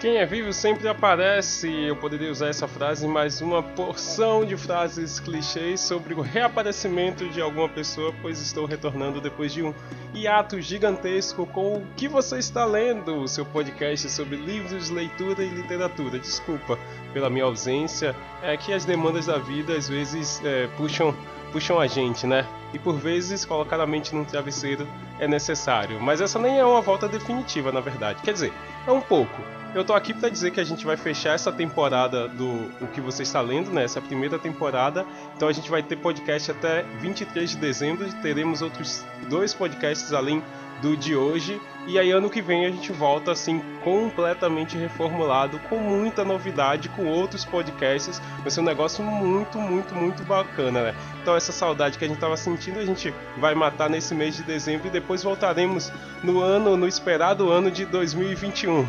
Quem é vivo sempre aparece. Eu poderia usar essa frase, mas uma porção de frases clichês sobre o reaparecimento de alguma pessoa, pois estou retornando depois de um hiato gigantesco com o que você está lendo, o seu podcast sobre livros, leitura e literatura. Desculpa pela minha ausência, é que as demandas da vida às vezes é, puxam puxam a gente, né? E por vezes colocar a mente num travesseiro é necessário. Mas essa nem é uma volta definitiva, na verdade. Quer dizer, é um pouco. Eu tô aqui para dizer que a gente vai fechar essa temporada do o que você está lendo, né? Essa primeira temporada. Então a gente vai ter podcast até 23 de dezembro. Teremos outros dois podcasts além do de hoje. E aí ano que vem a gente volta assim completamente reformulado, com muita novidade, com outros podcasts. Vai ser um negócio muito, muito, muito bacana, né? Então essa saudade que a gente estava sentindo, a gente vai matar nesse mês de dezembro e depois voltaremos no ano, no esperado ano de 2021.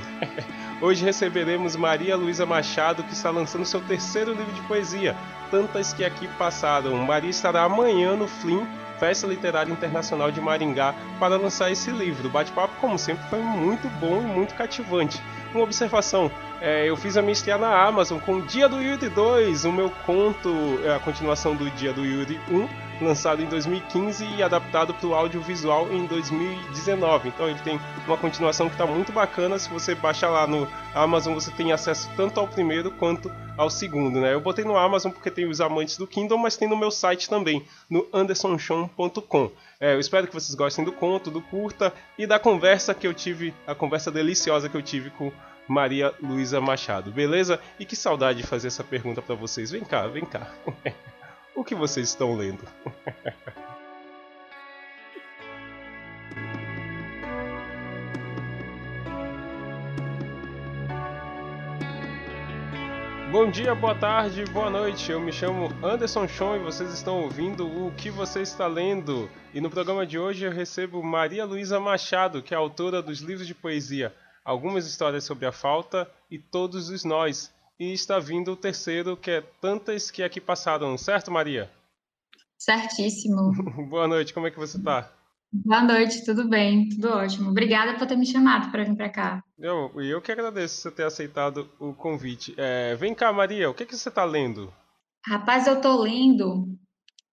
Hoje receberemos Maria Luísa Machado, que está lançando seu terceiro livro de poesia, Tantas que Aqui Passaram. Maria estará amanhã no Flim, Festa Literária Internacional de Maringá, para lançar esse livro. O bate-papo, como sempre, foi muito bom e muito cativante. Uma observação, é, eu fiz a minha estreia na Amazon com o Dia do Yuri 2, o meu conto, é a continuação do Dia do Yuri 1, lançado em 2015 e adaptado para o audiovisual em 2019. Então ele tem uma continuação que está muito bacana. Se você baixar lá no Amazon, você tem acesso tanto ao primeiro quanto ao segundo. Né? Eu botei no Amazon porque tem os amantes do Kindle, mas tem no meu site também, no andersonchon.com. É, eu espero que vocês gostem do conto, do curta e da conversa que eu tive, a conversa deliciosa que eu tive com Maria Luísa Machado, beleza? E que saudade de fazer essa pergunta para vocês. Vem cá, vem cá. O que vocês estão lendo? Bom dia, boa tarde, boa noite. Eu me chamo Anderson Chon e vocês estão ouvindo o que você está lendo. E no programa de hoje eu recebo Maria Luísa Machado, que é autora dos livros de poesia Algumas histórias sobre a falta e Todos os Nós, e está vindo o terceiro, que é Tantas que Aqui Passaram, certo, Maria? Certíssimo. Boa noite, como é que você está? Boa noite, tudo bem, tudo ótimo. Obrigada por ter me chamado para vir para cá. Eu, eu que agradeço você ter aceitado o convite. É, vem cá, Maria, o que, que você está lendo? Rapaz, eu estou lendo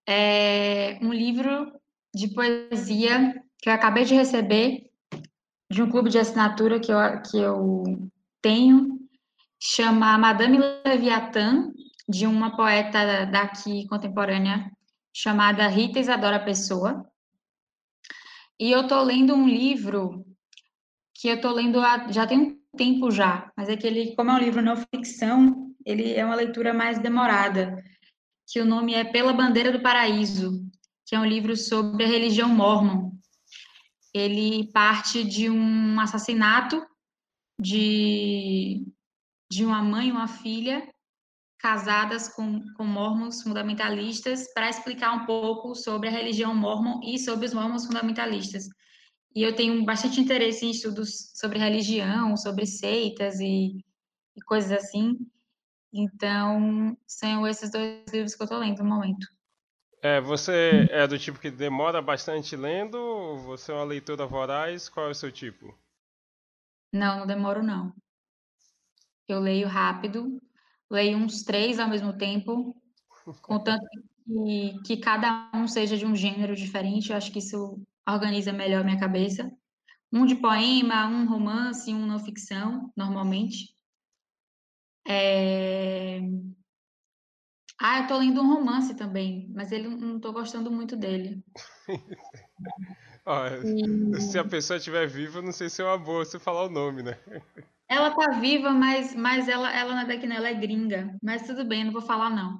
é, um livro de poesia que eu acabei de receber de um clube de assinatura que eu, que eu tenho, chama Madame Leviathan, de uma poeta daqui contemporânea chamada Rita Isadora Pessoa. E eu estou lendo um livro que eu estou lendo há, já tem um tempo já, mas é que ele, como é um livro não ficção, ele é uma leitura mais demorada, que o nome é Pela Bandeira do Paraíso, que é um livro sobre a religião mormon. Ele parte de um assassinato de, de uma mãe e uma filha casadas com, com mormons fundamentalistas para explicar um pouco sobre a religião mormon e sobre os mormons fundamentalistas. E eu tenho bastante interesse em estudos sobre religião, sobre seitas e, e coisas assim. Então, são esses dois livros que eu estou lendo no momento. É, você é do tipo que demora bastante lendo? Você é uma leitora voraz? Qual é o seu tipo? Não, não demoro não. Eu leio rápido, leio uns três ao mesmo tempo, contanto que, que cada um seja de um gênero diferente, eu acho que isso organiza melhor a minha cabeça. Um de poema, um romance, um não ficção, normalmente. É... Ah, eu tô lendo um romance também, mas ele não tô gostando muito dele. E... Se a pessoa estiver viva, não sei se é uma boa você falar o nome, né? Ela tá viva, mas, mas ela, ela não é daqui, não, ela é gringa. Mas tudo bem, não vou falar, não.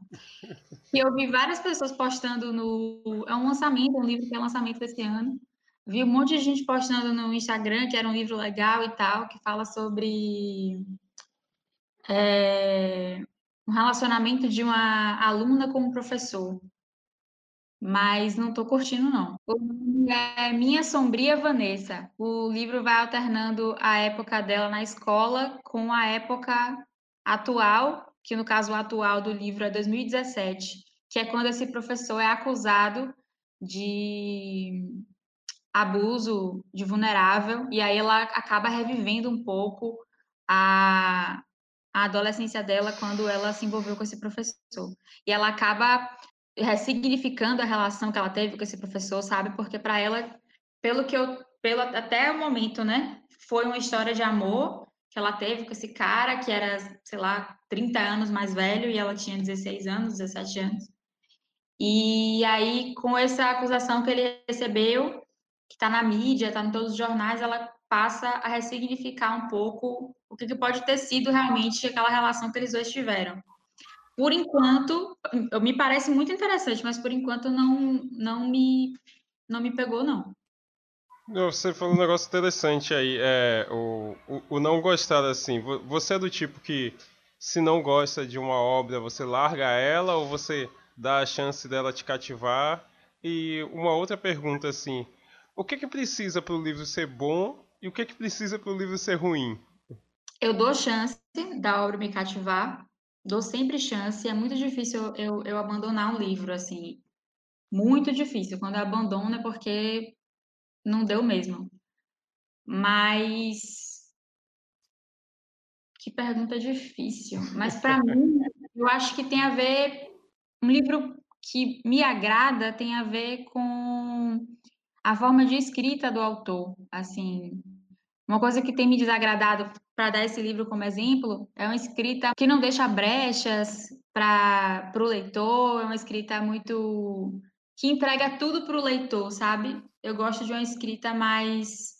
E eu vi várias pessoas postando no. É um lançamento, um livro que é lançamento desse ano. Vi um monte de gente postando no Instagram que era um livro legal e tal, que fala sobre é, um relacionamento de uma aluna com um professor mas não estou curtindo, não. O nome é Minha Sombria Vanessa. O livro vai alternando a época dela na escola com a época atual, que no caso atual do livro é 2017, que é quando esse professor é acusado de abuso de vulnerável, e aí ela acaba revivendo um pouco a, a adolescência dela quando ela se envolveu com esse professor. E ela acaba ressignificando a relação que ela teve com esse professor, sabe? Porque para ela, pelo que eu, pelo até o momento, né, foi uma história de amor que ela teve com esse cara que era, sei lá, 30 anos mais velho e ela tinha 16 anos, 17 anos. E aí, com essa acusação que ele recebeu, que está na mídia, está em todos os jornais, ela passa a ressignificar um pouco o que, que pode ter sido realmente aquela relação que eles dois tiveram. Por enquanto, me parece muito interessante, mas por enquanto não, não, me, não me pegou, não. Você falou um negócio interessante aí, é, o, o, o, não gostar assim. Você é do tipo que, se não gosta de uma obra, você larga ela ou você dá a chance dela te cativar? E uma outra pergunta assim, o que que precisa para o livro ser bom e o que que precisa para o livro ser ruim? Eu dou chance da obra me cativar, dou sempre chance. É muito difícil eu, eu abandonar um livro assim, muito difícil. Quando eu abandono é porque não deu mesmo. Mas que pergunta difícil. Mas para mim, eu acho que tem a ver um livro que me agrada tem a ver com a forma de escrita do autor. Assim, uma coisa que tem me desagradado para dar esse livro como exemplo é uma escrita que não deixa brechas para o leitor, é uma escrita muito que entrega tudo para o leitor, sabe? Eu gosto de uma escrita mais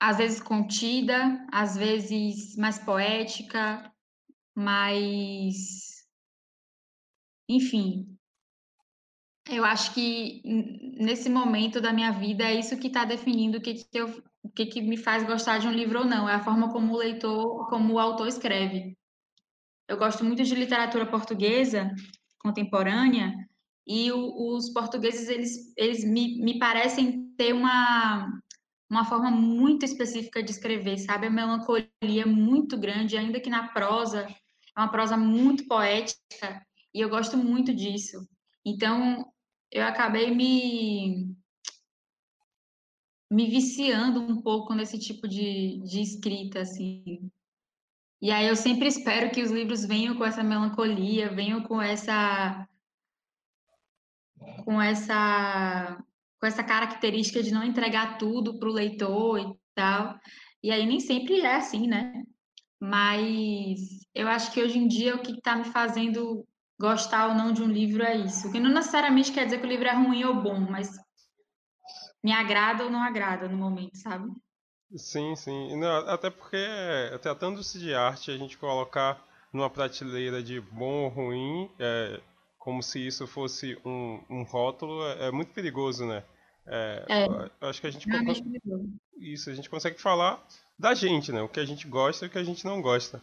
às vezes contida, às vezes mais poética, mais enfim, eu acho que nesse momento da minha vida é isso que está definindo o que, que, eu, o que, que me faz gostar de um livro ou não, é a forma como o leitor, como o autor escreve. Eu gosto muito de literatura portuguesa contemporânea e o, os portugueses eles, eles me, me parecem ter uma uma forma muito específica de escrever, sabe? A melancolia muito grande, ainda que na prosa é uma prosa muito poética e eu gosto muito disso. Então, eu acabei me me viciando um pouco nesse tipo de, de escrita, assim. E aí eu sempre espero que os livros venham com essa melancolia, venham com essa com essa com essa característica de não entregar tudo para o leitor e tal. E aí nem sempre é assim, né? Mas eu acho que hoje em dia o que está me fazendo gostar ou não de um livro é isso. Que não necessariamente quer dizer que o livro é ruim ou bom, mas me agrada ou não agrada no momento, sabe? Sim, sim. Não, até porque, tratando-se de arte, a gente colocar numa prateleira de bom ou ruim, é, como se isso fosse um, um rótulo, é, é muito perigoso, né? É, é. Eu acho que a gente isso a gente consegue falar da gente, né? O que a gente gosta e o que a gente não gosta.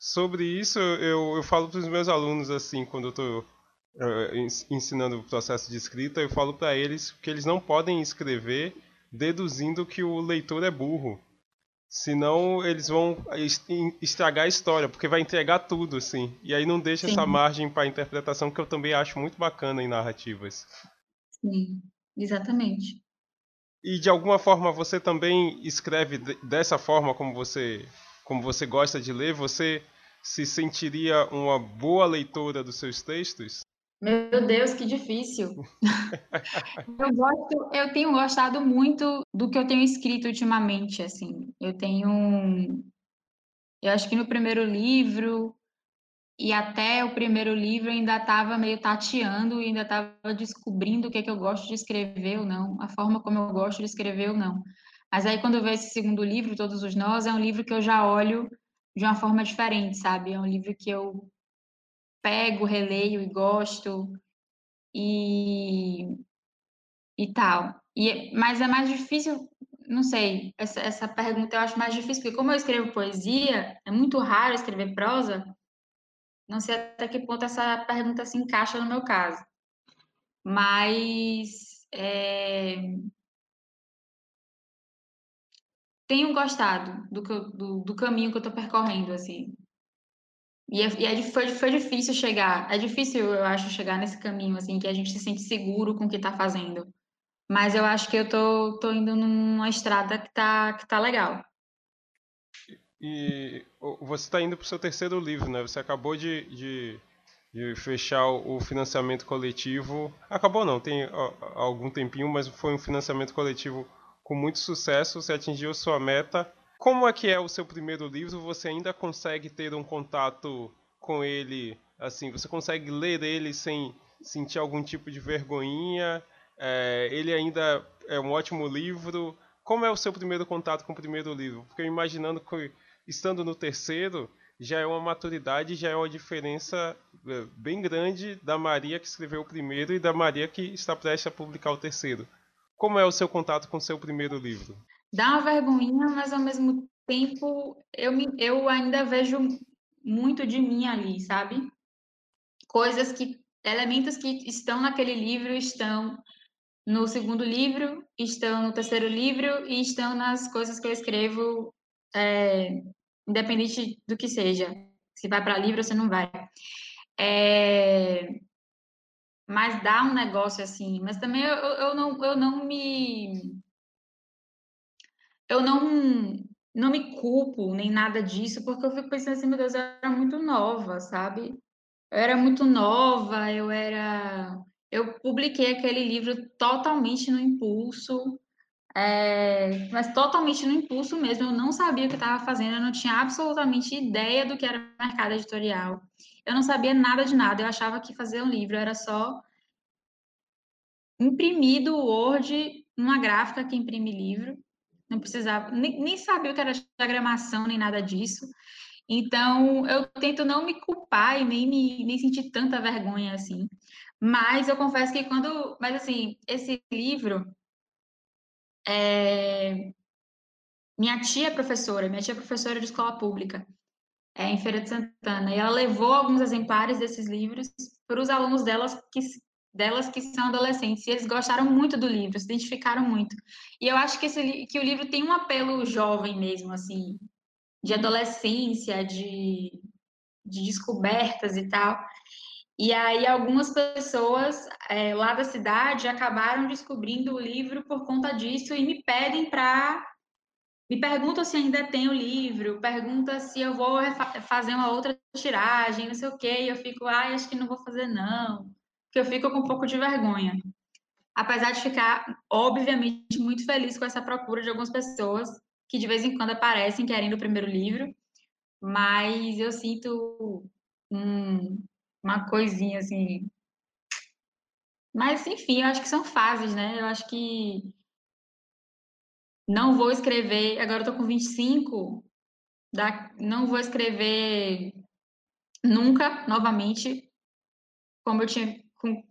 Sobre isso, eu, eu falo para os meus alunos, assim, quando eu estou uh, ensinando o processo de escrita, eu falo para eles que eles não podem escrever deduzindo que o leitor é burro. Senão eles vão estragar a história, porque vai entregar tudo, assim. E aí não deixa Sim. essa margem para interpretação que eu também acho muito bacana em narrativas. Sim, exatamente. E de alguma forma você também escreve dessa forma como você como você gosta de ler, você se sentiria uma boa leitora dos seus textos? Meu Deus, que difícil. eu gosto, eu tenho gostado muito do que eu tenho escrito ultimamente, assim. Eu tenho eu acho que no primeiro livro e até o primeiro livro eu ainda estava meio tateando e ainda estava descobrindo o que é que eu gosto de escrever ou não, a forma como eu gosto de escrever ou não. Mas aí, quando eu vejo esse segundo livro, Todos os Nós, é um livro que eu já olho de uma forma diferente, sabe? É um livro que eu pego, releio e gosto e, e tal. E, mas é mais difícil, não sei, essa, essa pergunta eu acho mais difícil, porque como eu escrevo poesia, é muito raro escrever prosa, não sei até que ponto essa pergunta se encaixa no meu caso. Mas é, tenho gostado do, eu, do, do caminho que eu estou percorrendo, assim. E, é, e é, foi, foi difícil chegar, é difícil, eu acho, chegar nesse caminho, assim, que a gente se sente seguro com o que está fazendo. Mas eu acho que eu tô, tô indo numa estrada que tá, que tá legal. E você está indo para o seu terceiro livro, né? Você acabou de, de, de, fechar o financiamento coletivo. Acabou não, tem algum tempinho, mas foi um financiamento coletivo com muito sucesso. Você atingiu sua meta. Como é que é o seu primeiro livro? Você ainda consegue ter um contato com ele? Assim, você consegue ler ele sem sentir algum tipo de vergonhinha? É, ele ainda é um ótimo livro. Como é o seu primeiro contato com o primeiro livro? Porque imaginando que estando no terceiro, já é uma maturidade, já é uma diferença é, bem grande da Maria que escreveu o primeiro e da Maria que está prestes a publicar o terceiro. Como é o seu contato com o seu primeiro livro? Dá uma vergonhinha, mas ao mesmo tempo eu, me, eu ainda vejo muito de mim ali, sabe? Coisas que, elementos que estão naquele livro estão no segundo livro, estão no terceiro livro e estão nas coisas que eu escrevo é, independente do que seja. Se vai para livro se não vai. É, mas dá um negócio assim. Mas também eu, eu, não, eu não me. Eu não, não me culpo nem nada disso, porque eu fico pensando assim, meu Deus, eu era muito nova, sabe? Eu era muito nova, eu era. Eu publiquei aquele livro totalmente no impulso. É, mas totalmente no impulso mesmo, eu não sabia o que estava fazendo, eu não tinha absolutamente ideia do que era mercado editorial. Eu não sabia nada de nada, eu achava que fazer um livro era só imprimir do Word uma gráfica que imprime livro, não precisava, nem, nem sabia o que era diagramação, nem nada disso. Então, eu tento não me culpar e nem, me, nem sentir tanta vergonha assim. Mas eu confesso que quando. Mas assim, esse livro é... Minha tia é professora, minha tia é professora de escola pública, é, em Feira de Santana, e ela levou alguns exemplares desses livros para os alunos delas que, delas que são adolescentes, e eles gostaram muito do livro, se identificaram muito. E eu acho que, esse, que o livro tem um apelo jovem mesmo, assim, de adolescência, de, de descobertas e tal. E aí algumas pessoas é, lá da cidade acabaram descobrindo o livro por conta disso e me pedem para me perguntam se ainda tem o livro, pergunta se eu vou fazer uma outra tiragem, não sei o quê, e eu fico, ai, acho que não vou fazer não, porque eu fico com um pouco de vergonha. Apesar de ficar, obviamente, muito feliz com essa procura de algumas pessoas que de vez em quando aparecem querendo o primeiro livro, mas eu sinto um, uma coisinha assim. Mas, enfim, eu acho que são fases, né? Eu acho que não vou escrever. Agora eu tô com 25, da, não vou escrever nunca novamente, como eu tinha. Com,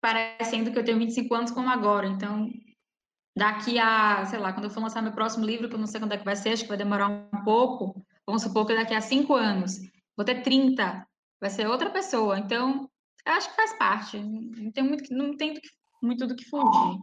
parecendo que eu tenho 25 anos, como agora. Então, daqui a, sei lá, quando eu for lançar meu próximo livro, que eu não sei quando é que vai ser, acho que vai demorar um pouco, vamos supor que daqui a cinco anos, vou ter 30, vai ser outra pessoa. Então, eu acho que faz parte. Não tem muito, não tem muito do que fugir.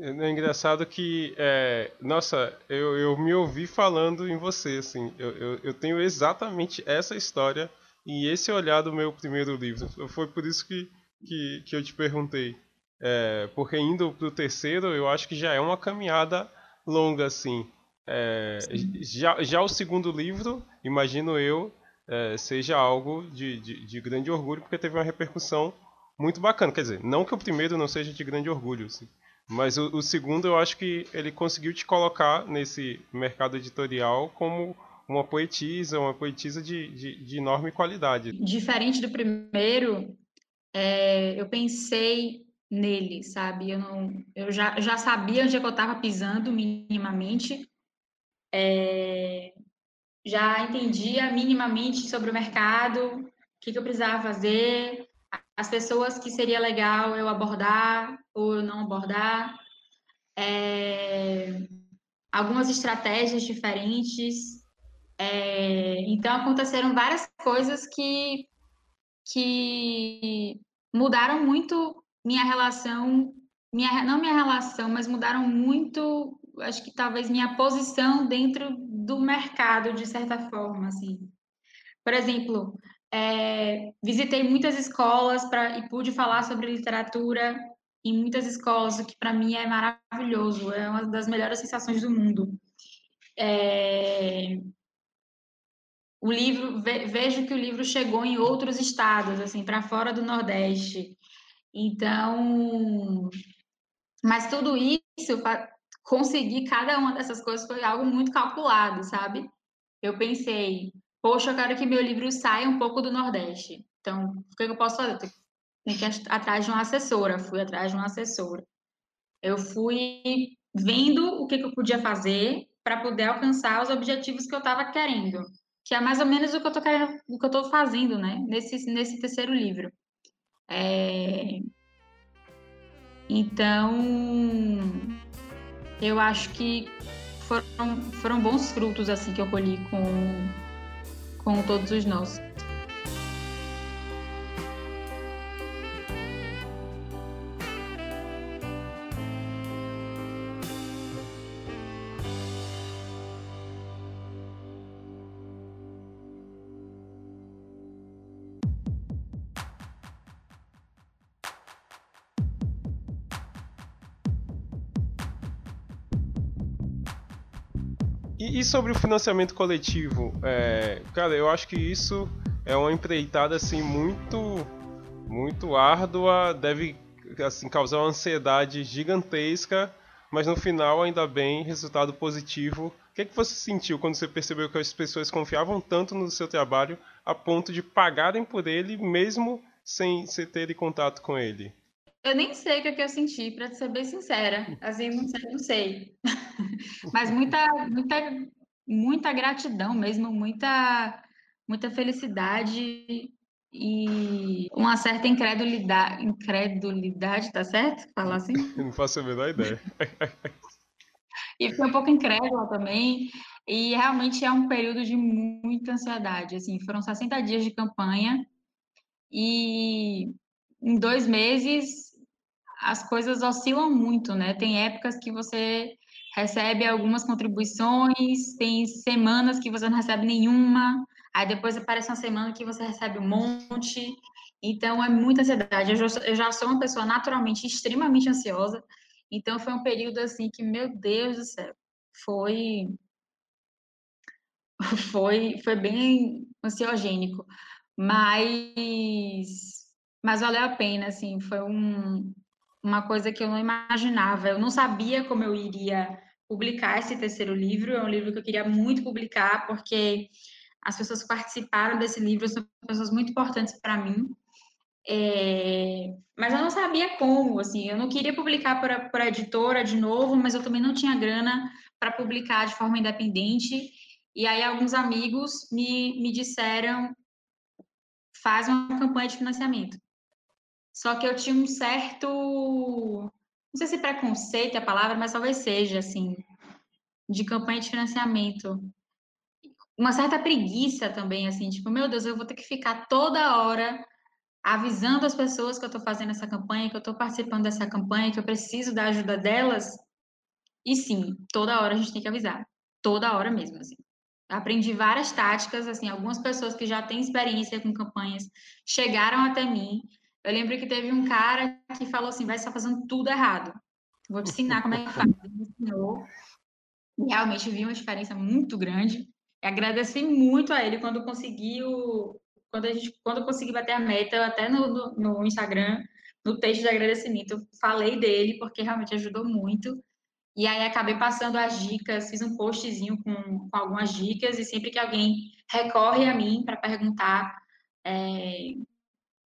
É engraçado que, é, nossa, eu, eu me ouvi falando em você, assim, eu, eu, eu, tenho exatamente essa história e esse olhar do meu primeiro livro. Foi por isso que, que, que eu te perguntei. É, porque indo pro terceiro, eu acho que já é uma caminhada longa, assim. É, já, já o segundo livro, imagino eu, é, seja algo de, de, de, grande orgulho, porque teve uma repercussão muito bacana. Quer dizer, não que o primeiro não seja de grande orgulho, assim, mas o, o, segundo eu acho que ele conseguiu te colocar nesse mercado editorial como uma poetisa, uma poetisa de, de, de enorme qualidade. Diferente do primeiro, é, eu pensei nele, sabe? Eu, não, eu já, já sabia onde é que eu estava pisando minimamente. É, já entendia minimamente sobre o mercado, o que, que eu precisava fazer, as pessoas que seria legal eu abordar ou eu não abordar, é, algumas estratégias diferentes. É, então aconteceram várias coisas que, que mudaram muito minha relação, minha, não minha relação, mas mudaram muito, acho que talvez minha posição dentro do mercado, de certa forma, assim. Por exemplo, é, visitei muitas escolas pra, e pude falar sobre literatura em muitas escolas, o que para mim é maravilhoso, é uma das melhores sensações do mundo. É, o livro ve, vejo que o livro chegou em outros estados, assim, para fora do Nordeste. Então, mas tudo isso para conseguir cada uma dessas coisas foi algo muito calculado, sabe? Eu pensei, poxa, eu quero que meu livro saia um pouco do Nordeste. Então, o que eu posso fazer? Tem que ir atrás de uma assessora. Fui atrás de uma assessora. Eu fui vendo o que, eu podia fazer para poder alcançar os objetivos que eu estava querendo, que é mais ou menos o que eu estou o que eu fazendo, né? Nesse nesse terceiro livro. É... Então, eu acho que foram, foram bons frutos assim que eu colhi com com todos os nossos. E, sobre o financiamento coletivo, é, cara, eu acho que isso é uma empreitada assim muito, muito árdua, deve assim causar uma ansiedade gigantesca, mas no final ainda bem resultado positivo. O que, é que você sentiu quando você percebeu que as pessoas confiavam tanto no seu trabalho a ponto de pagarem por ele mesmo sem, sem terem contato com ele? Eu nem sei o que, é que eu senti, para ser bem sincera. Assim, não sei. Não sei. Mas muita, muita, muita gratidão mesmo, muita, muita felicidade e uma certa incredulidade, incredulidade, tá certo? Falar assim? Não faço a menor ideia. e fiquei um pouco incrédula também. E realmente é um período de muita ansiedade. Assim, foram 60 dias de campanha e em dois meses as coisas oscilam muito, né? Tem épocas que você recebe algumas contribuições, tem semanas que você não recebe nenhuma, aí depois aparece uma semana que você recebe um monte. Então é muita ansiedade. Eu já, sou uma pessoa naturalmente extremamente ansiosa, então foi um período assim que, meu Deus do céu, foi foi foi bem ansiogênico, mas mas valeu a pena, assim, foi um, uma coisa que eu não imaginava. Eu não sabia como eu iria publicar esse terceiro livro. É um livro que eu queria muito publicar, porque as pessoas que participaram desse livro são pessoas muito importantes para mim. É... mas eu não sabia como, assim, eu não queria publicar por, por editora de novo, mas eu também não tinha grana para publicar de forma independente. E aí alguns amigos me, me disseram, faz uma campanha de financiamento. Só que eu tinha um certo, não sei se preconceito é a palavra, mas talvez seja, assim, de campanha de financiamento. Uma certa preguiça também, assim, tipo, meu Deus, eu vou ter que ficar toda hora avisando as pessoas que eu estou fazendo essa campanha, que eu estou participando dessa campanha, que eu preciso da ajuda delas. E sim, toda hora a gente tem que avisar. Toda hora mesmo, assim. Aprendi várias táticas, assim, algumas pessoas que já têm experiência com campanhas chegaram até mim eu lembro que teve um cara que falou assim: vai estar fazendo tudo errado. Vou te ensinar como é que faz. Ele me ensinou. Realmente vi uma diferença muito grande. E agradeci muito a ele quando conseguiu, quando a gente, quando consegui bater a meta, até no, no, no Instagram, no texto de agradecimento, falei dele porque realmente ajudou muito. E aí acabei passando as dicas, fiz um postzinho com, com algumas dicas e sempre que alguém recorre a mim para perguntar é,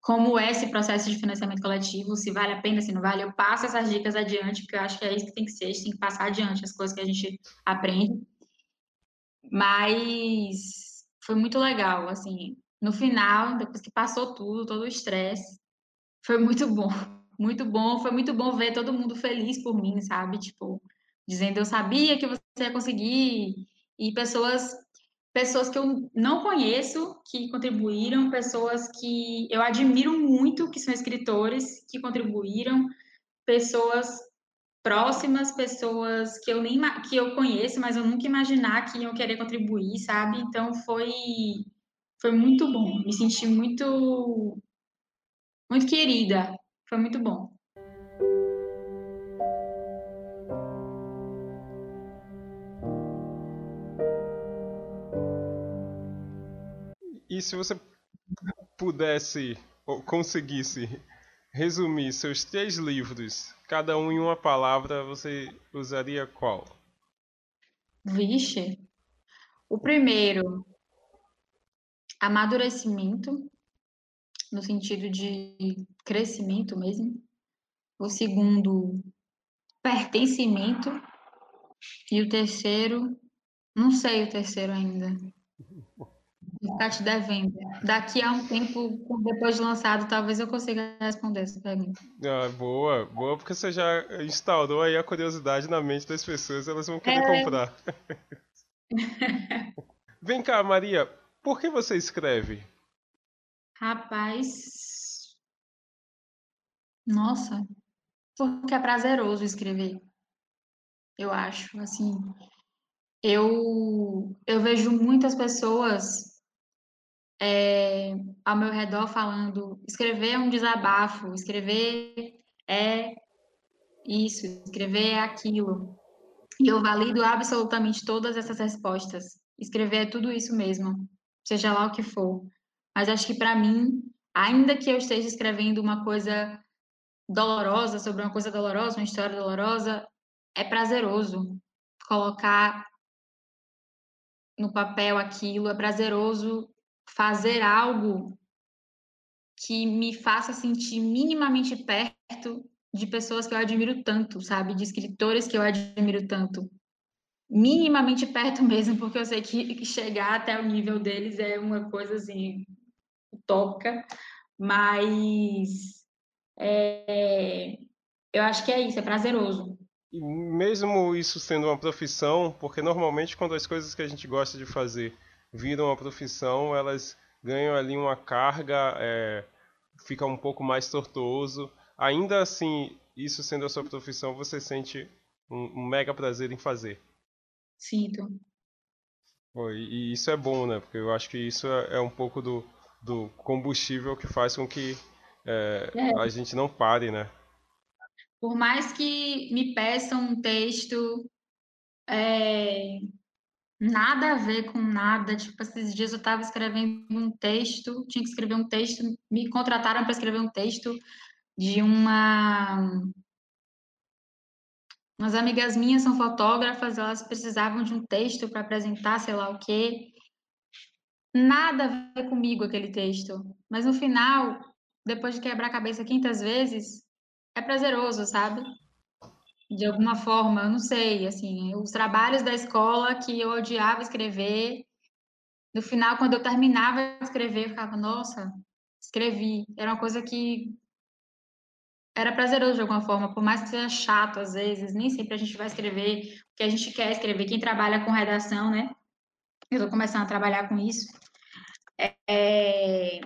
como é esse processo de financiamento coletivo, se vale a pena, se não vale, eu passo essas dicas adiante, porque eu acho que é isso que tem que ser, a gente tem que passar adiante as coisas que a gente aprende. Mas foi muito legal, assim, no final, depois que passou tudo, todo o estresse, foi muito bom, muito bom, foi muito bom ver todo mundo feliz por mim, sabe? Tipo, dizendo eu sabia que você ia conseguir, e pessoas pessoas que eu não conheço que contribuíram, pessoas que eu admiro muito que são escritores que contribuíram, pessoas próximas, pessoas que eu nem que eu conheço, mas eu nunca imaginar que iam querer contribuir, sabe? Então foi foi muito bom, me senti muito muito querida, foi muito bom. E se você pudesse ou conseguisse resumir seus três livros, cada um em uma palavra, você usaria qual? Vixe. O primeiro, amadurecimento, no sentido de crescimento mesmo. O segundo, pertencimento. E o terceiro, não sei o terceiro ainda. Ficar te devendo. Daqui a um tempo, depois de lançado, talvez eu consiga responder essa pergunta. Ah, boa, boa, porque você já instaurou aí a curiosidade na mente das pessoas, elas vão querer é... comprar. Vem cá, Maria, por que você escreve? Rapaz. Nossa, porque é prazeroso escrever. Eu acho, assim, eu eu vejo muitas pessoas é, ao meu redor falando, escrever é um desabafo, escrever é isso, escrever é aquilo. E eu valido absolutamente todas essas respostas. Escrever é tudo isso mesmo, seja lá o que for. Mas acho que para mim, ainda que eu esteja escrevendo uma coisa dolorosa sobre uma coisa dolorosa, uma história dolorosa, é prazeroso colocar no papel aquilo, é prazeroso fazer algo que me faça sentir minimamente perto de pessoas que eu admiro tanto, sabe? De escritores que eu admiro tanto. Minimamente perto mesmo, porque eu sei que chegar até o nível deles é uma coisa assim utópica, mas é, eu acho que é isso, é prazeroso. Mesmo isso sendo uma profissão, porque normalmente quando as coisas que a gente gosta de fazer viram uma profissão, elas ganham ali uma carga, é, fica um pouco mais tortuoso. Ainda assim, isso sendo a sua profissão, você sente um, um mega prazer em fazer. Sinto. e isso é bom, né? Porque eu acho que isso é, é um pouco do, do combustível que faz com que é, é. a gente não pare, né? Por mais que me peçam um texto é, nada a ver com nada. Tipo, esses dias eu estava escrevendo um texto, tinha que escrever um texto, me contrataram para escrever um texto de uma. Umas amigas minhas são fotógrafas, elas precisavam de um texto para apresentar, sei lá o quê. Nada a ver comigo aquele texto. Mas no final, depois de quebrar a cabeça quintas vezes, é prazeroso, sabe? De alguma forma, eu não sei, assim, os trabalhos da escola que eu odiava escrever, no final, quando eu terminava de escrever, eu ficava, nossa, escrevi. Era uma coisa que era prazeroso de alguma forma, por mais que seja chato às vezes, nem sempre a gente vai escrever o que a gente quer escrever. Quem trabalha com redação, né? Eu estou começando a trabalhar com isso. É, é,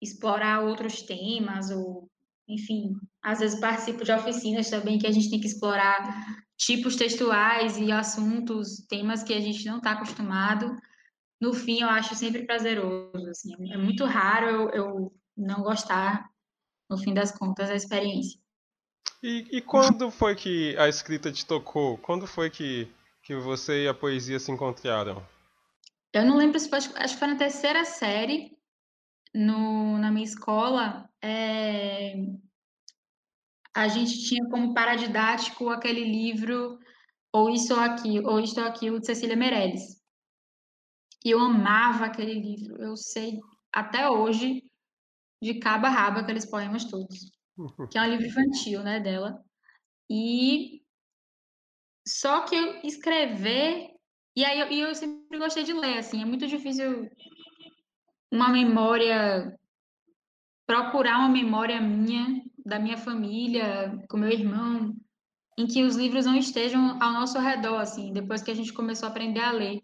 explorar outros temas, ou enfim, às vezes participo de oficinas também que a gente tem que explorar tipos textuais e assuntos, temas que a gente não está acostumado. No fim, eu acho sempre prazeroso. Assim, é muito raro eu, eu não gostar, no fim das contas, da experiência. E, e, quando foi que a escrita te tocou? Quando foi que, que você e a poesia se encontraram? Eu não lembro se foi, acho que foi na terceira série, no, na minha escola, é, a gente tinha como paradidático aquele livro Ou Isso ou Aquilo, ou Isto ou Aquilo, de Cecília Meirelles. E eu amava aquele livro. Eu sei até hoje, de cabo a rabo, aqueles poemas todos. Que é um livro infantil, né, dela. E só que eu escrever e aí eu, e eu sempre gostei de ler, assim, é muito difícil uma memória, procurar uma memória minha, da minha família, com meu irmão, em que os livros não estejam ao nosso redor, assim, depois que a gente começou a aprender a ler.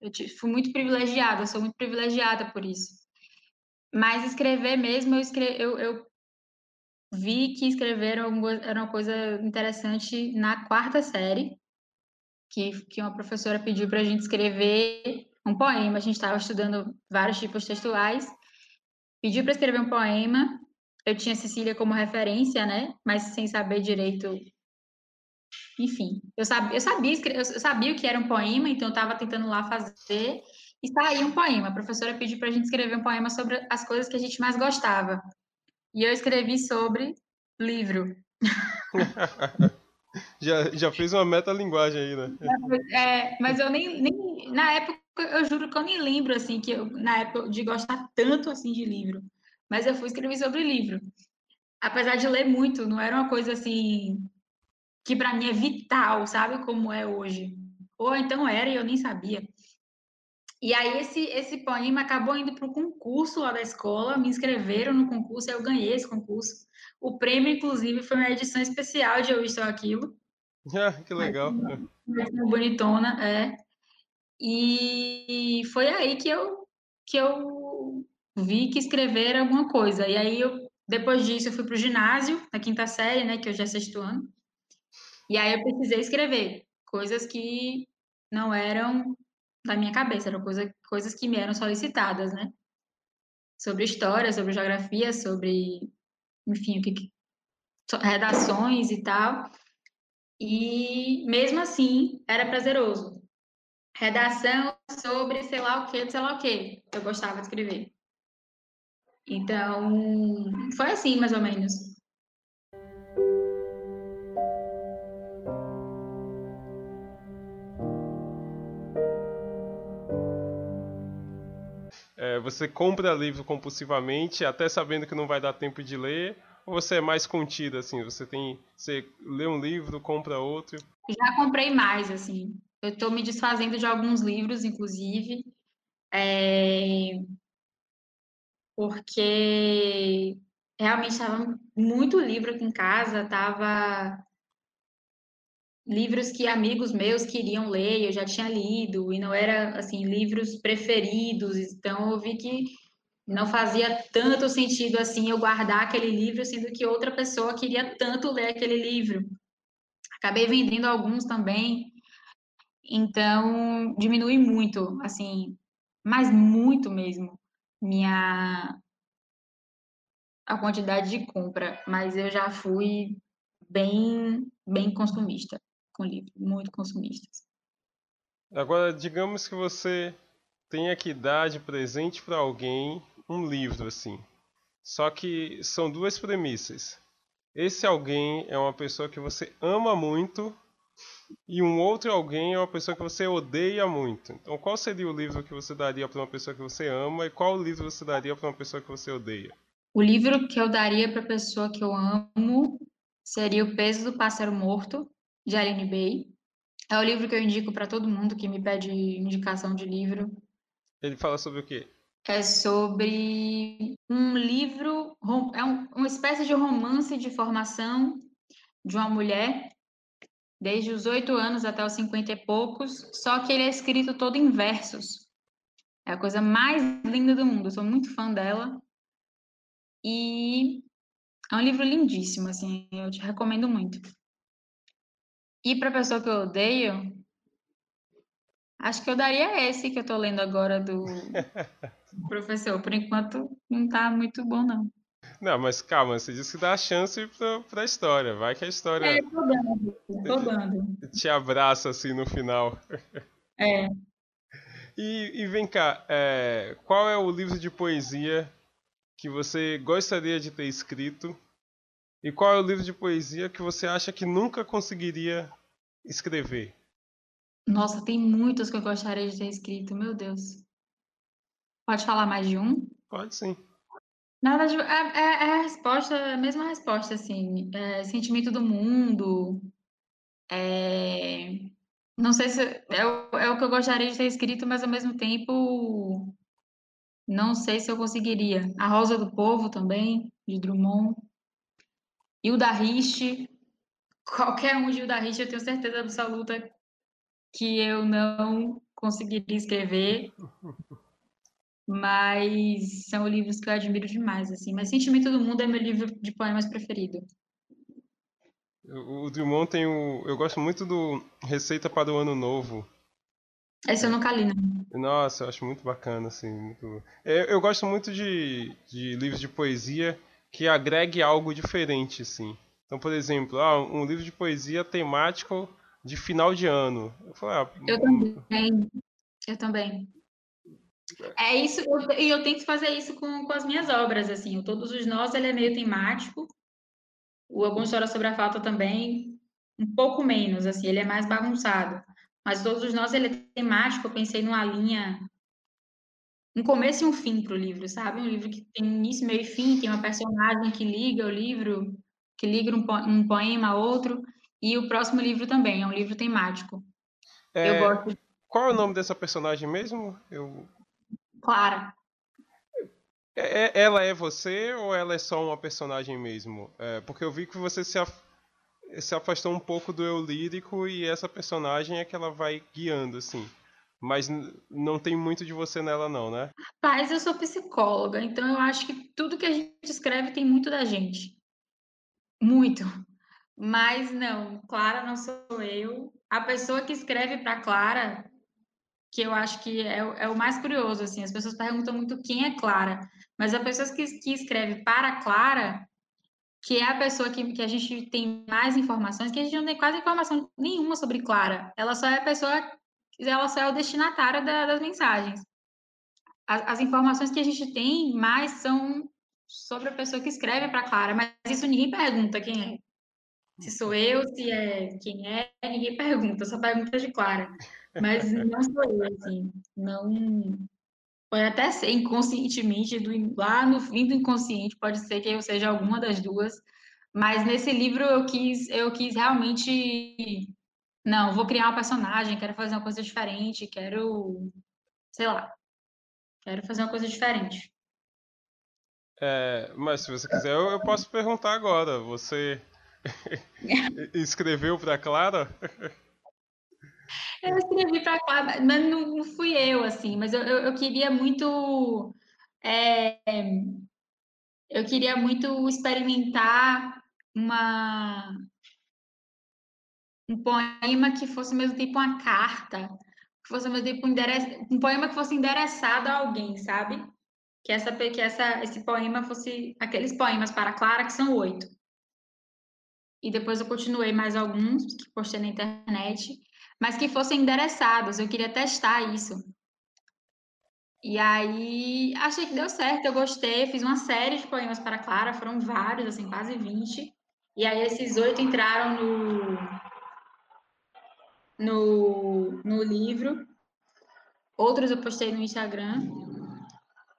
Eu fui muito privilegiada, sou muito privilegiada por isso. Mas escrever mesmo, eu, escre... eu, eu vi que escrever era uma coisa interessante na quarta série, que, que uma professora pediu para a gente escrever um poema. A gente estava estudando vários tipos textuais. Pediu para escrever um poema. Eu tinha Cecília como referência, né? Mas sem saber direito enfim, eu sabia, eu sabia, eu sabia o que era um poema, então eu estava tentando lá fazer e saía um poema. A professora pediu para a gente escrever um poema sobre as coisas que a gente mais gostava. E eu escrevi sobre livro. já, já fez uma metalinguagem aí, né? É, mas eu nem, nem. Na época, eu juro que eu nem lembro, assim, que eu, na época de gostar tanto assim de livro. Mas eu fui escrever sobre livro. Apesar de ler muito, não era uma coisa assim que para mim é vital, sabe como é hoje. Ou então era e eu nem sabia. E aí esse, esse poema acabou indo para o concurso lá da escola, me inscreveram no concurso, eu ganhei esse concurso. O prêmio, inclusive, foi uma edição especial de Eu Estou Aquilo. Ah, que legal. bonitona, é. E foi aí que eu, que eu vi que escrever era alguma coisa. E aí, eu, depois disso, eu fui para o ginásio, na quinta série, né, que eu já sexto ano. E aí eu precisei escrever coisas que não eram da minha cabeça, eram coisa, coisas que me eram solicitadas, né? Sobre história, sobre geografia, sobre, enfim, o que, redações e tal. E mesmo assim, era prazeroso. Redação sobre sei lá o que, sei lá o que, eu gostava de escrever. Então, foi assim, mais ou menos. É, você compra livro compulsivamente, até sabendo que não vai dar tempo de ler, ou você é mais contida, assim? Você tem. Você lê um livro, compra outro? Já comprei mais, assim. Eu estou me desfazendo de alguns livros, inclusive. É... Porque realmente estava muito livro aqui em casa, estava livros que amigos meus queriam ler, eu já tinha lido, e não era, assim, livros preferidos, então eu vi que não fazia tanto sentido, assim, eu guardar aquele livro, sendo que outra pessoa queria tanto ler aquele livro. Acabei vendendo alguns também, então diminui muito, assim, mas muito mesmo, minha a quantidade de compra, mas eu já fui bem bem consumista com livros, muito consumistas. Agora, digamos que você tenha que dar de presente para alguém um livro assim. Só que são duas premissas. Esse alguém é uma pessoa que você ama muito e um outro alguém é uma pessoa que você odeia muito. Então, qual seria o livro que você daria para uma pessoa que você ama e qual livro você daria para uma pessoa que você odeia? O livro que eu daria para a pessoa que eu amo seria O Peso do Pássaro Morto, de Aline Bay. É o livro que eu indico para todo mundo que me pede indicação de livro. Ele fala sobre o quê? É sobre um livro, é um, uma espécie de romance de formação de uma mulher, desde os oito anos até os cinquenta e poucos, só que ele é escrito todo em versos. É a coisa mais linda do mundo, eu sou muito fã dela. E é um livro lindíssimo, assim, eu te recomendo muito. E para a pessoa que eu odeio, acho que eu daria esse que eu estou lendo agora do professor. Por enquanto, não está muito bom, não. Não, mas calma, você disse que dá a chance para a história. Vai que a história. É, tô dando, tô dando. Te abraça assim no final. É. E, e vem cá, é, qual é o livro de poesia que você gostaria de ter escrito e qual é o livro de poesia que você acha que nunca conseguiria escrever? Nossa, tem muitos que eu gostaria de ter escrito, meu Deus. Pode falar mais de um? Pode sim. Na verdade, é, é, é a resposta, é a mesma resposta, assim. É, sentimento do mundo. É, não sei se é o, é o que eu gostaria de ter escrito, mas ao mesmo tempo não sei se eu conseguiria. A Rosa do Povo também, de Drummond. E o da Rich, qualquer um de o da Rich, eu tenho certeza absoluta que eu não conseguiria escrever. Mas são livros que eu admiro demais, assim. Mas Sentimento do Mundo é meu livro de poemas preferido. O Drummond tem o. Eu gosto muito do Receita para o Ano Novo. Esse eu nunca li, não. Nossa, eu acho muito bacana, assim. Muito... Eu, eu gosto muito de, de livros de poesia que agregue algo diferente, assim. Então, por exemplo, ah, um livro de poesia temático de final de ano. Eu, falei, ah, eu também. Eu também. É isso, e eu, eu tento fazer isso com, com as minhas obras, assim. Todos os Nós, ele é meio temático. O Alguma História sobre a Falta também, um pouco menos, assim, ele é mais bagunçado. Mas Todos os Nós, ele é temático. Eu pensei numa linha, um começo e um fim para o livro, sabe? Um livro que tem início, meio e fim, tem uma personagem que liga o livro, que liga um, um poema a outro. E o próximo livro também, é um livro temático. É... Eu gosto. Qual é o nome dessa personagem mesmo? Eu Clara. É, é, ela é você ou ela é só uma personagem mesmo? É, porque eu vi que você se, af... se afastou um pouco do eu lírico e essa personagem é que ela vai guiando, assim. Mas não tem muito de você nela, não, né? Rapaz, eu sou psicóloga, então eu acho que tudo que a gente escreve tem muito da gente. Muito. Mas não, Clara não sou eu. A pessoa que escreve para Clara que eu acho que é, é, o mais curioso, assim, as pessoas perguntam muito quem é Clara, mas a pessoa que, que escreve para Clara, que é a pessoa que, que a gente tem mais informações, que a gente não tem quase informação nenhuma sobre Clara, ela só é a pessoa, ela só é o destinatário da, das mensagens. As, as, informações que a gente tem mais são sobre a pessoa que escreve para Clara, mas isso ninguém pergunta quem é. Se sou eu, se é quem é, ninguém pergunta, só pergunta de Clara. Mas não sou eu, assim, não. Pode até ser inconscientemente, do, lá no fim do inconsciente, pode ser que eu seja alguma das duas, mas nesse livro eu quis, eu quis realmente. Não, vou criar uma personagem, quero fazer uma coisa diferente, quero. Sei lá. Quero fazer uma coisa diferente. É, mas se você quiser, eu, eu posso perguntar agora. Você escreveu para Clara? Eu escrevi para cá, mas não, fui eu, assim, mas eu, eu, eu queria muito. É, eu queria muito experimentar uma, um poema que fosse ao mesmo tempo uma carta, que fosse ao mesmo tempo um, um poema que fosse endereçado a alguém, sabe? Que, essa, que essa, esse poema fosse aqueles poemas para Clara, que são oito. E depois eu continuei mais alguns que postei na internet mas que fossem endereçados. Eu queria testar isso. E aí achei que deu certo, eu gostei, fiz uma série de poemas para Clara, foram vários, assim, quase 20. E aí esses oito entraram no, no, no livro. Outros eu postei no Instagram.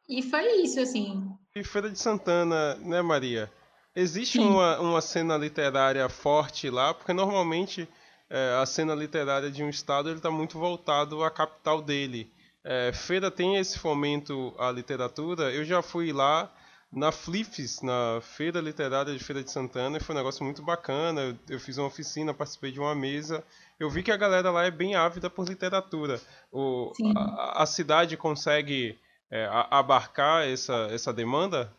E foi isso, assim. E Feira de Santana, né, Maria? Existe uma, uma cena literária forte lá, porque normalmente é, a cena literária de um estado está muito voltado à capital dele. É, Feira tem esse fomento à literatura. Eu já fui lá na Flifes, na Feira Literária de Feira de Santana, e foi um negócio muito bacana. Eu, eu, fiz uma oficina, participei de uma mesa. Eu vi que a galera lá é bem ávida por literatura. O, a, a, cidade consegue é, abarcar essa, essa demanda?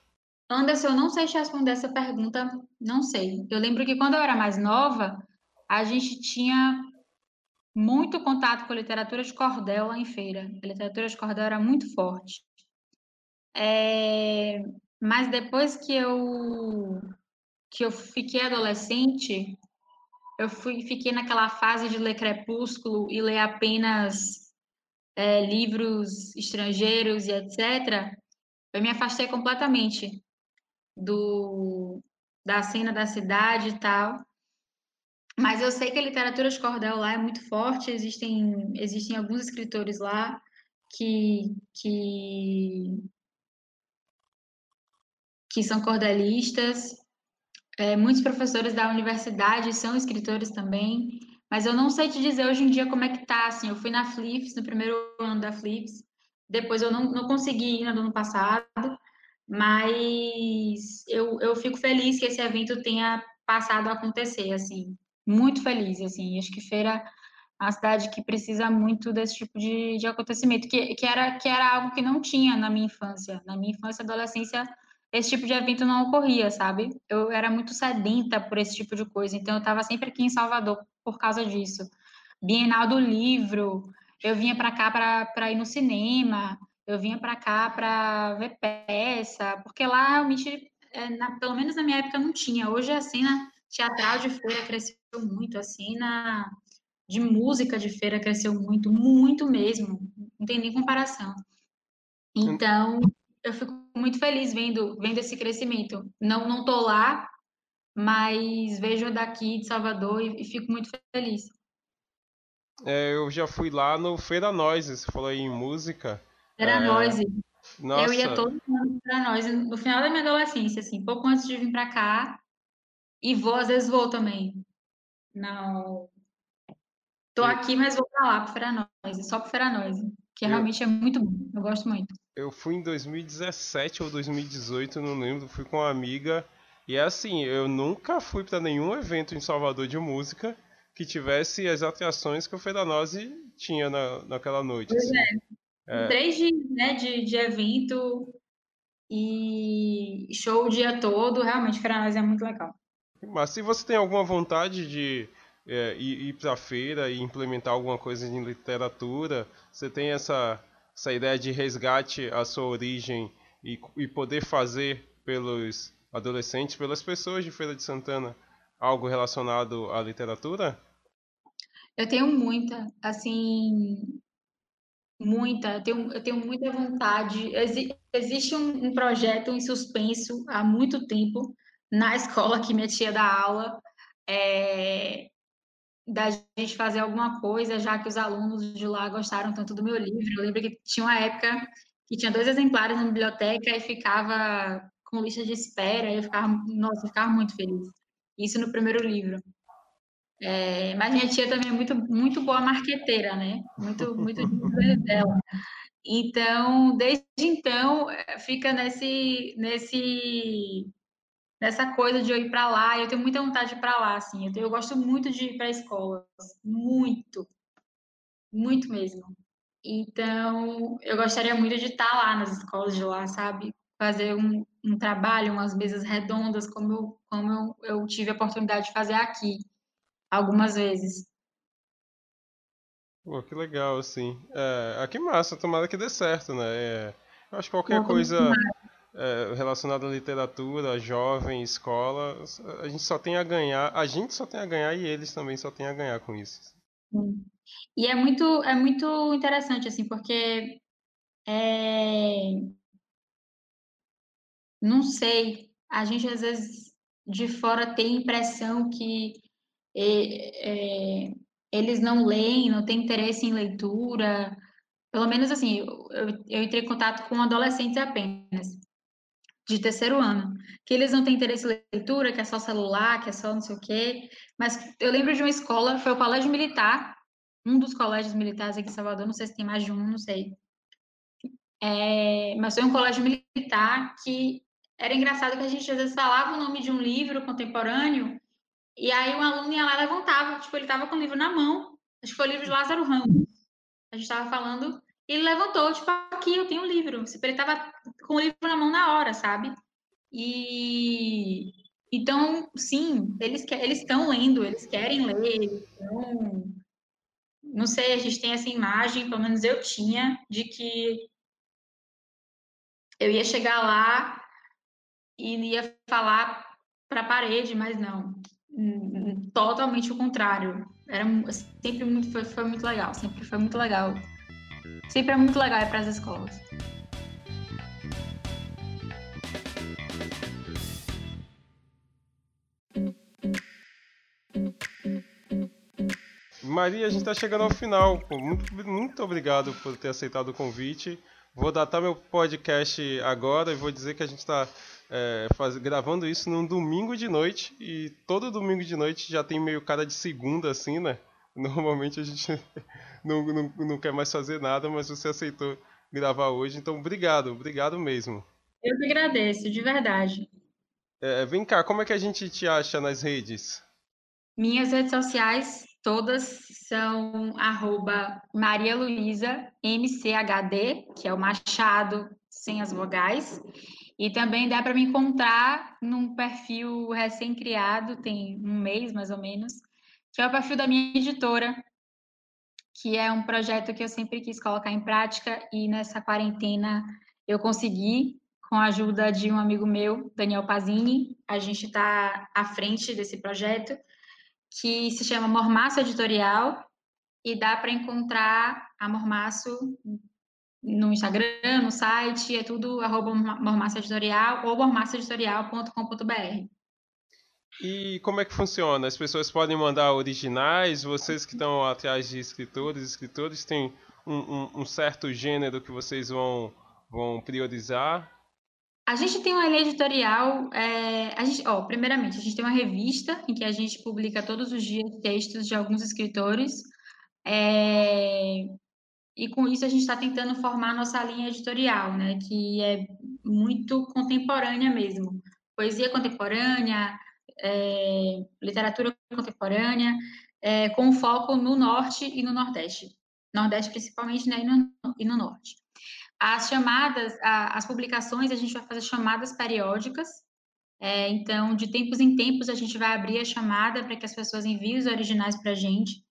Anderson, eu não sei te responder essa pergunta, não sei. Eu lembro que quando eu era mais nova, a gente tinha muito contato com a literatura de cordel lá em feira. A literatura de cordel era muito forte. É, mas depois que eu que eu fiquei adolescente, eu fui, fiquei naquela fase de ler Crepúsculo e ler apenas é, livros estrangeiros e etc. Eu me afastei completamente do da cena da cidade e tal. Mas eu sei que a literatura de cordel lá é muito forte, existem, existem alguns escritores lá que, que, que são cordelistas, é, muitos professores da universidade são escritores também, mas eu não sei te dizer hoje em dia como é que tá, assim, eu fui na Flips, no primeiro ano da Flips, depois eu não, não consegui ir no ano passado, mas eu, eu fico feliz que esse evento tenha passado a acontecer, assim, muito feliz, assim, acho que Feira é uma cidade que precisa muito desse tipo de, de acontecimento, que, que, era, que era algo que não tinha na minha infância. Na minha infância e adolescência, esse tipo de evento não ocorria, sabe? Eu era muito sedenta por esse tipo de coisa, então eu estava sempre aqui em Salvador por causa disso. Bienal do livro, eu vinha para cá para ir no cinema, eu vinha para cá para ver peça, porque lá realmente, é, na, pelo menos na minha época, não tinha. Hoje a cena teatral de feira cresceu muito, a cena de música de feira cresceu muito, muito mesmo, não tem nem comparação. Então, eu fico muito feliz vendo, vendo esse crescimento. Não não tô lá, mas vejo daqui de Salvador e, e fico muito feliz. É, eu já fui lá no Feira Noise, você falou aí em música. Feira é... Noise. Nossa. Eu ia todo ano para nós no final da minha adolescência, assim, pouco antes de vir para cá. E vou, às vezes vou também. Não. Tô aqui, mas vou para lá, para Feira Noise, só para Feira Noise, que eu... realmente é muito bom. Eu gosto muito. Eu fui em 2017 ou 2018, não lembro, fui com uma amiga. E é assim, eu nunca fui para nenhum evento em Salvador de música que tivesse as atrações que o Feira Noise tinha na, naquela noite. Pois assim. é. É. Três dias né, de, de evento e show o dia todo, realmente nós é muito legal. Mas se você tem alguma vontade de é, ir, ir para feira e implementar alguma coisa em literatura, você tem essa, essa ideia de resgate à sua origem e, e poder fazer pelos adolescentes, pelas pessoas de Feira de Santana, algo relacionado à literatura? Eu tenho muita, assim, Muita, eu tenho, eu tenho muita vontade. Exi, existe um, um, projeto em suspenso há muito tempo na escola que minha tia dá aula, é, da gente fazer alguma coisa, já que os alunos de lá gostaram tanto do meu livro. Eu lembro que tinha uma época que tinha dois exemplares na biblioteca e ficava com lista de espera, e eu ficava, nossa, eu ficava muito feliz. Isso no primeiro livro. É, mas minha tia também é muito, muito boa marqueteira, né? Muito, muito dela. Então, desde então, é, fica nesse, nesse, nessa coisa de eu ir para lá. Eu tenho muita vontade de ir para lá, assim. Eu, tenho, eu gosto muito de ir para escolas, muito, muito mesmo. Então, eu gostaria muito de estar lá nas escolas de lá, sabe? Fazer um, um trabalho, umas mesas redondas, como eu, como eu, eu tive a oportunidade de fazer aqui algumas vezes. Pô, que legal, assim. É, ah, que massa, tomara que dê certo, né? É, eu acho que qualquer coisa é, relacionada à literatura, jovem, escola, a gente só tem a ganhar, a gente só tem a ganhar e eles também só tem a ganhar com isso. E é muito, é muito interessante, assim, porque é... não sei, a gente às vezes de fora tem a impressão que é, eles não leem, não têm interesse em leitura. Pelo menos assim, eu, eu entrei em contato com adolescentes apenas, de terceiro ano, que eles não têm interesse em leitura, que é só celular, que é só não sei o quê. Mas eu lembro de uma escola, foi o Colégio Militar, um dos colégios militares aqui em Salvador, não sei se tem mais de um, não sei. É, mas foi um colégio militar que era engraçado que a gente às vezes falava o nome de um livro contemporâneo e aí um aluno ia lá levantava, tipo, ele estava com o livro na mão, acho que foi o livro de Lázaro Ramos. A gente estava falando, ele levantou, tipo, aqui eu tenho um livro. Tipo, ele estava com o livro na mão na hora, sabe? E então, sim, eles eles estão lendo, eles querem ler, então, não sei, a gente tem essa imagem, pelo menos eu tinha, de que eu ia chegar lá e ia falar para a parede, mas não totalmente o contrário. Era sempre muito, foi, foi muito legal, sempre foi muito legal. Sempre é muito legal ir para as escolas. Maria, a gente está chegando ao final. Muito, muito obrigado por ter aceitado o convite. Vou datar meu podcast agora e vou dizer que a gente está é, gravando isso num domingo de noite e todo domingo de noite já tem meio cara de segunda assim, né? Normalmente a gente não, não, não quer mais fazer nada, mas você aceitou gravar hoje, então obrigado, obrigado mesmo. Eu que agradeço, de verdade. É, vem cá, como é que a gente te acha nas redes? Minhas redes sociais todas são arroba Maria Luísa MCHD, que é o Machado sem as vogais, e também dá para me encontrar num perfil recém-criado, tem um mês mais ou menos, que é o perfil da minha editora, que é um projeto que eu sempre quis colocar em prática e nessa quarentena eu consegui com a ajuda de um amigo meu, Daniel Pazini. A gente está à frente desse projeto, que se chama Mormaço Editorial, e dá para encontrar a Mormaço no Instagram, no site, é tudo arroba Mormaço Editorial ou mormaçoeditorial.com.br. E como é que funciona? As pessoas podem mandar originais, vocês que estão atrás de escritores, escritores têm um, um, um certo gênero que vocês vão, vão priorizar? A gente tem uma linha editorial, é, a gente, ó, primeiramente, a gente tem uma revista em que a gente publica todos os dias textos de alguns escritores, é, e com isso a gente está tentando formar nossa linha editorial, né, que é muito contemporânea mesmo. Poesia contemporânea, é, literatura contemporânea, é, com foco no norte e no nordeste. Nordeste principalmente, né, e no, e no norte. As chamadas, a, as publicações, a gente vai fazer chamadas periódicas, é, então, de tempos em tempos, a gente vai abrir a chamada para que as pessoas enviem os originais para a gente,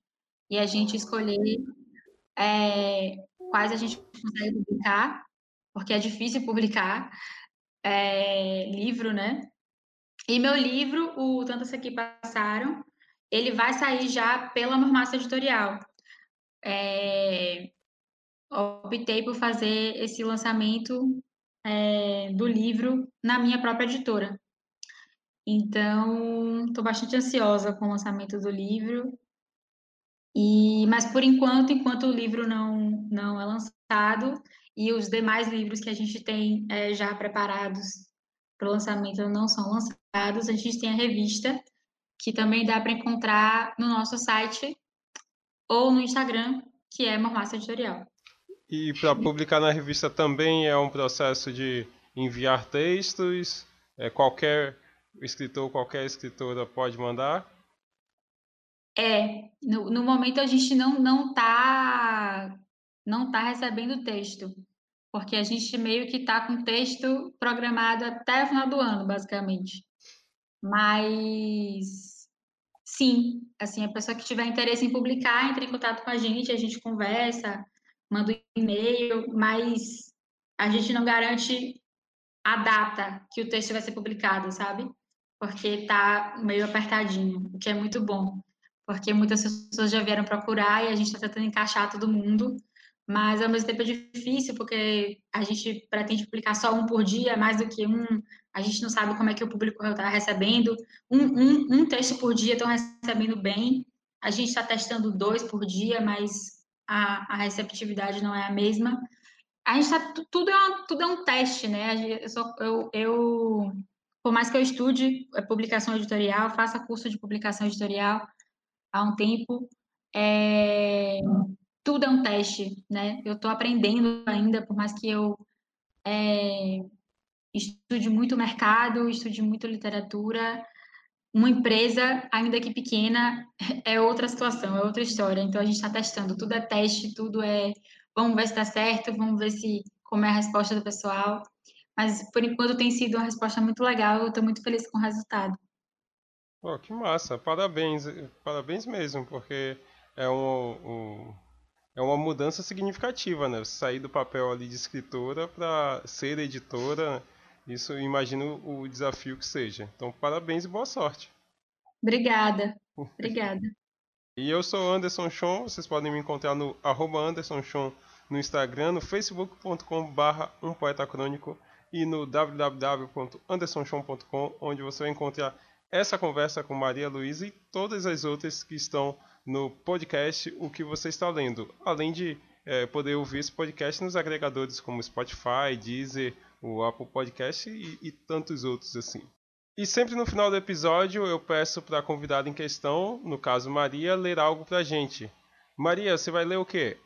e a gente escolher é, quais a gente consegue publicar, porque é difícil publicar é, livro, né? E meu livro, o Tantas Aqui Passaram, ele vai sair já pela Mormaça Editorial. É, optei por fazer esse lançamento é, do livro na minha própria editora. Então, estou bastante ansiosa com o lançamento do livro. E, mas por enquanto, enquanto o livro não, não é lançado e os demais livros que a gente tem é, já preparados para o lançamento não são lançados. A gente tem a revista, que também dá para encontrar no nosso site ou no Instagram, que é Mormaça Editorial. E para publicar na revista também é um processo de enviar textos? É, qualquer escritor, qualquer escritora pode mandar? É, no, no momento a gente não não está não tá recebendo texto porque a gente meio que está com texto programado até o final do ano, basicamente. Mas sim, assim, a pessoa que tiver interesse em publicar, entre em contato com a gente, a gente conversa, manda um e-mail, mas a gente não garante a data que o texto vai ser publicado, sabe? Porque está meio apertadinho, o que é muito bom, porque muitas pessoas já vieram procurar e a gente está tentando encaixar todo mundo mas ao mesmo tempo é difícil, porque a gente pretende publicar só um por dia, mais do que um, a gente não sabe como é que o público está recebendo, um, um, um, texto por dia estão recebendo bem, a gente está testando dois por dia, mas a, a receptividade não é a mesma. A gente está, tudo, é tudo é um teste, né, eu, eu, eu, por mais que eu estude publicação editorial, faça curso de publicação editorial há um tempo, é, tudo é um teste, né? Eu estou aprendendo ainda, por mais que eu é, estude muito mercado, estude muito literatura. Uma empresa, ainda que pequena, é outra situação, é outra história. Então a gente está testando, tudo é teste, tudo é vamos ver se está certo, vamos ver se como é a resposta do pessoal. Mas por enquanto tem sido uma resposta muito legal, eu estou muito feliz com o resultado. Oh, que massa, parabéns, parabéns mesmo, porque é um, um é uma mudança significativa, né? Sair do papel ali de escritora para ser editora, isso imagino o desafio que seja. Então, parabéns e boa sorte. Obrigada. Obrigada. e eu sou Anderson Chon, vocês podem me encontrar no arroba Anderson Chon no Instagram, no facebook.com barra um poeta crônico e no www.andersonchon.com, onde você vai encontrar essa conversa com Maria Luísa e todas as outras que estão no podcast o que você está lendo, além de é, poder ouvir esse podcast nos agregadores como Spotify, Deezer, o Apple Podcast e, e tantos outros assim. E sempre no final do episódio eu peço para a convidada em questão, no caso Maria, ler algo para a gente. Maria, você vai ler o quê?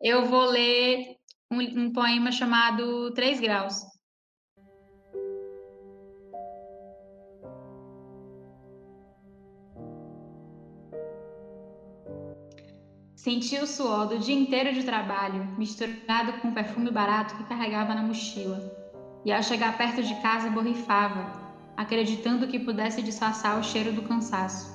Eu vou ler um, um poema chamado Três Graus. Senti o suor do dia inteiro de trabalho, misturado com o perfume barato que carregava na mochila. E ao chegar perto de casa, borrifava, acreditando que pudesse disfarçar o cheiro do cansaço.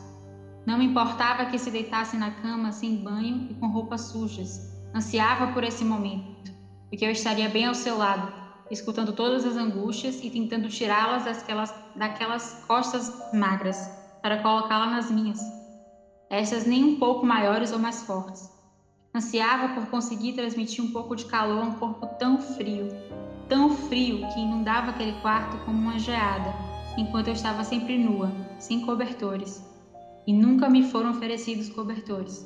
Não me importava que se deitasse na cama sem banho e com roupas sujas. Ansiava por esse momento, e que eu estaria bem ao seu lado, escutando todas as angústias e tentando tirá-las daquelas, daquelas costas magras para colocá-las nas minhas, estas nem um pouco maiores ou mais fortes. Ansiava por conseguir transmitir um pouco de calor a um corpo tão frio, tão frio que inundava aquele quarto como uma geada, enquanto eu estava sempre nua, sem cobertores. E nunca me foram oferecidos cobertores.